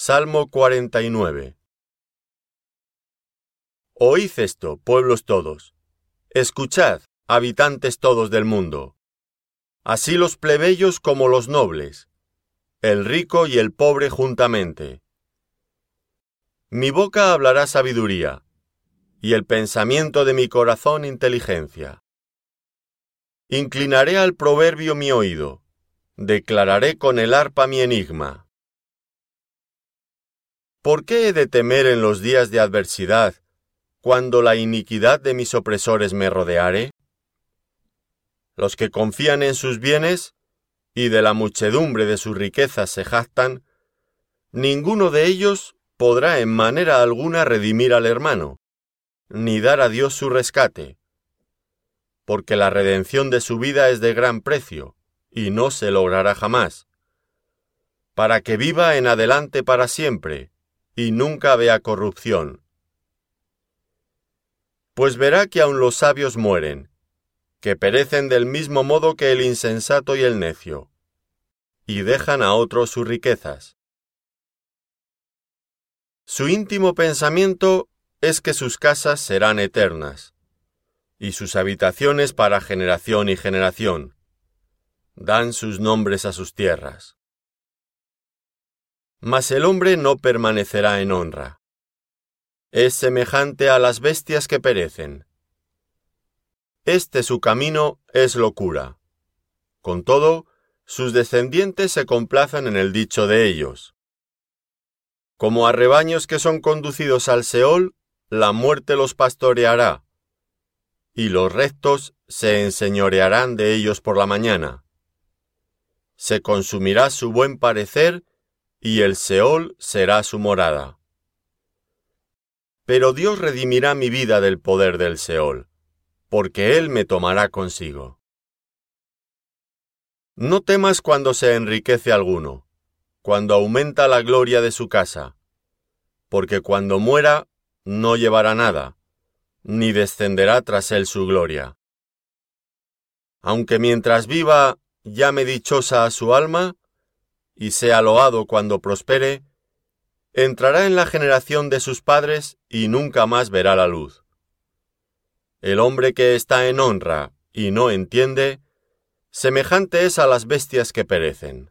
Salmo 49 Oíd esto, pueblos todos. Escuchad, habitantes todos del mundo. Así los plebeyos como los nobles, el rico y el pobre juntamente. Mi boca hablará sabiduría, y el pensamiento de mi corazón inteligencia. Inclinaré al proverbio mi oído, declararé con el arpa mi enigma. ¿Por qué he de temer en los días de adversidad, cuando la iniquidad de mis opresores me rodeare? Los que confían en sus bienes y de la muchedumbre de sus riquezas se jactan, ninguno de ellos podrá en manera alguna redimir al hermano, ni dar a Dios su rescate, porque la redención de su vida es de gran precio, y no se logrará jamás, para que viva en adelante para siempre, y nunca vea corrupción. Pues verá que aun los sabios mueren, que perecen del mismo modo que el insensato y el necio, y dejan a otros sus riquezas. Su íntimo pensamiento es que sus casas serán eternas, y sus habitaciones para generación y generación. Dan sus nombres a sus tierras. Mas el hombre no permanecerá en honra. Es semejante a las bestias que perecen. Este su camino es locura. Con todo, sus descendientes se complacen en el dicho de ellos. Como a rebaños que son conducidos al Seol, la muerte los pastoreará, y los rectos se enseñorearán de ellos por la mañana. Se consumirá su buen parecer y el Seol será su morada. Pero Dios redimirá mi vida del poder del Seol, porque Él me tomará consigo. No temas cuando se enriquece alguno, cuando aumenta la gloria de su casa, porque cuando muera no llevará nada, ni descenderá tras él su gloria. Aunque mientras viva llame dichosa a su alma, y sea loado cuando prospere, entrará en la generación de sus padres y nunca más verá la luz. El hombre que está en honra y no entiende, semejante es a las bestias que perecen.